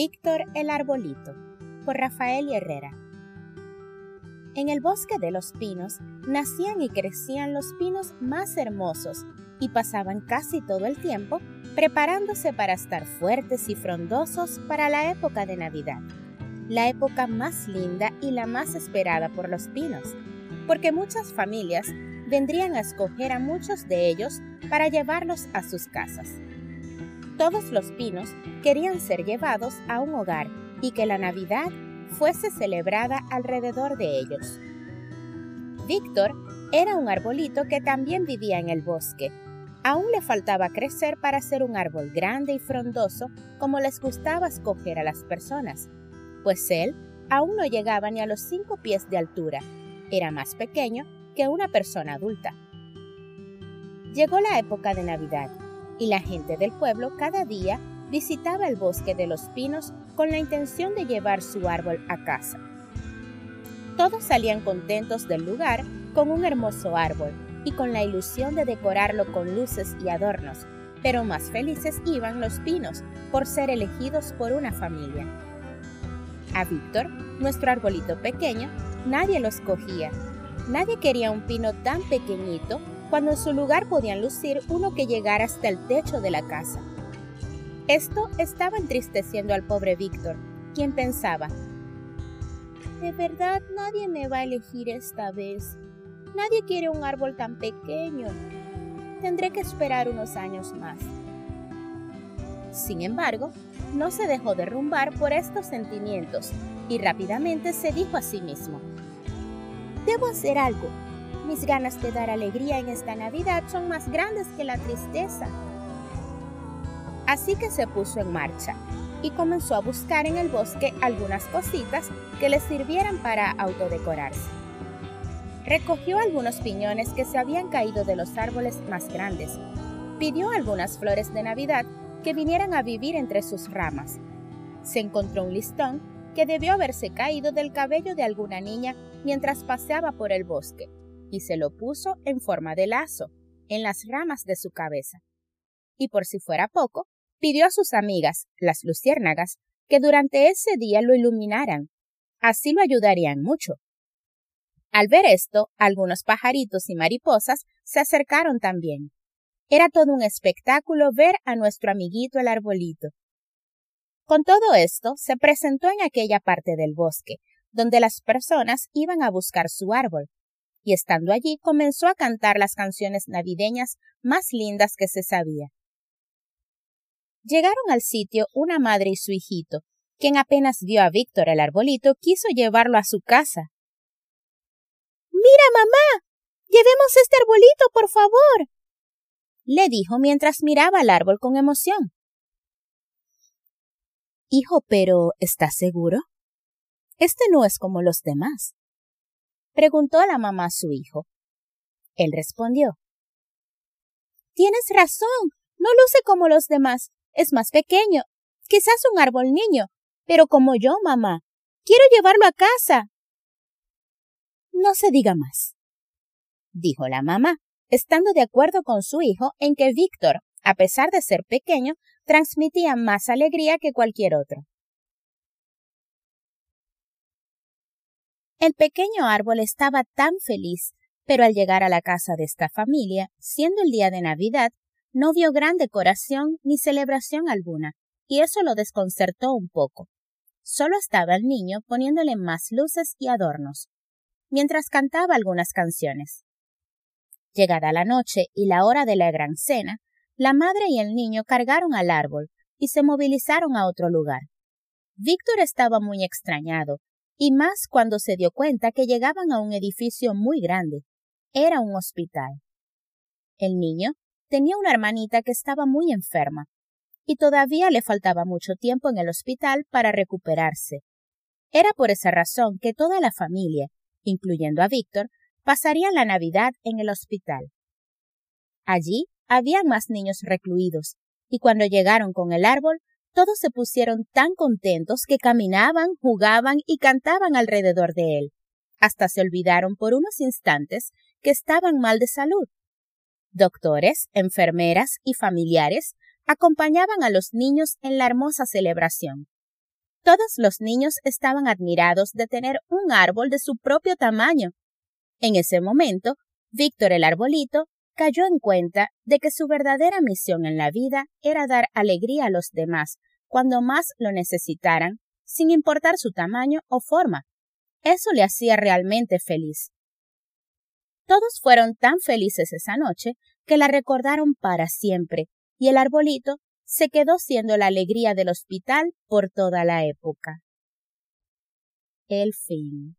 Víctor el Arbolito, por Rafael Herrera. En el bosque de los pinos nacían y crecían los pinos más hermosos y pasaban casi todo el tiempo preparándose para estar fuertes y frondosos para la época de Navidad, la época más linda y la más esperada por los pinos, porque muchas familias vendrían a escoger a muchos de ellos para llevarlos a sus casas. Todos los pinos querían ser llevados a un hogar y que la Navidad fuese celebrada alrededor de ellos. Víctor era un arbolito que también vivía en el bosque. Aún le faltaba crecer para ser un árbol grande y frondoso como les gustaba escoger a las personas, pues él aún no llegaba ni a los cinco pies de altura. Era más pequeño que una persona adulta. Llegó la época de Navidad y la gente del pueblo cada día visitaba el bosque de los pinos con la intención de llevar su árbol a casa. Todos salían contentos del lugar con un hermoso árbol y con la ilusión de decorarlo con luces y adornos, pero más felices iban los pinos por ser elegidos por una familia. A Víctor, nuestro arbolito pequeño, nadie lo escogía. Nadie quería un pino tan pequeñito cuando en su lugar podían lucir uno que llegara hasta el techo de la casa. Esto estaba entristeciendo al pobre Víctor, quien pensaba, de verdad nadie me va a elegir esta vez. Nadie quiere un árbol tan pequeño. Tendré que esperar unos años más. Sin embargo, no se dejó derrumbar por estos sentimientos y rápidamente se dijo a sí mismo, Debo hacer algo. Mis ganas de dar alegría en esta Navidad son más grandes que la tristeza. Así que se puso en marcha y comenzó a buscar en el bosque algunas cositas que le sirvieran para autodecorarse. Recogió algunos piñones que se habían caído de los árboles más grandes. Pidió algunas flores de Navidad que vinieran a vivir entre sus ramas. Se encontró un listón que debió haberse caído del cabello de alguna niña mientras paseaba por el bosque y se lo puso en forma de lazo, en las ramas de su cabeza. Y por si fuera poco, pidió a sus amigas, las luciérnagas, que durante ese día lo iluminaran. Así lo ayudarían mucho. Al ver esto, algunos pajaritos y mariposas se acercaron también. Era todo un espectáculo ver a nuestro amiguito el arbolito. Con todo esto, se presentó en aquella parte del bosque, donde las personas iban a buscar su árbol, y estando allí comenzó a cantar las canciones navideñas más lindas que se sabía. Llegaron al sitio una madre y su hijito, quien apenas vio a Víctor el arbolito quiso llevarlo a su casa. Mira, mamá. Llevemos este arbolito, por favor. le dijo mientras miraba al árbol con emoción. Hijo, pero ¿estás seguro? Este no es como los demás preguntó la mamá a su hijo. Él respondió Tienes razón, no luce como los demás, es más pequeño, quizás un árbol niño, pero como yo, mamá. Quiero llevarlo a casa. No se diga más, dijo la mamá, estando de acuerdo con su hijo en que Víctor, a pesar de ser pequeño, transmitía más alegría que cualquier otro. El pequeño árbol estaba tan feliz, pero al llegar a la casa de esta familia, siendo el día de Navidad, no vio gran decoración ni celebración alguna, y eso lo desconcertó un poco. Solo estaba el niño poniéndole más luces y adornos, mientras cantaba algunas canciones. Llegada la noche y la hora de la gran cena, la madre y el niño cargaron al árbol y se movilizaron a otro lugar. Víctor estaba muy extrañado, y más cuando se dio cuenta que llegaban a un edificio muy grande. Era un hospital. El niño tenía una hermanita que estaba muy enferma, y todavía le faltaba mucho tiempo en el hospital para recuperarse. Era por esa razón que toda la familia, incluyendo a Víctor, pasarían la Navidad en el hospital. Allí había más niños recluidos, y cuando llegaron con el árbol, todos se pusieron tan contentos que caminaban, jugaban y cantaban alrededor de él. Hasta se olvidaron por unos instantes que estaban mal de salud. Doctores, enfermeras y familiares acompañaban a los niños en la hermosa celebración. Todos los niños estaban admirados de tener un árbol de su propio tamaño. En ese momento, Víctor el arbolito cayó en cuenta de que su verdadera misión en la vida era dar alegría a los demás cuando más lo necesitaran, sin importar su tamaño o forma. Eso le hacía realmente feliz. Todos fueron tan felices esa noche que la recordaron para siempre, y el arbolito se quedó siendo la alegría del hospital por toda la época. El fin.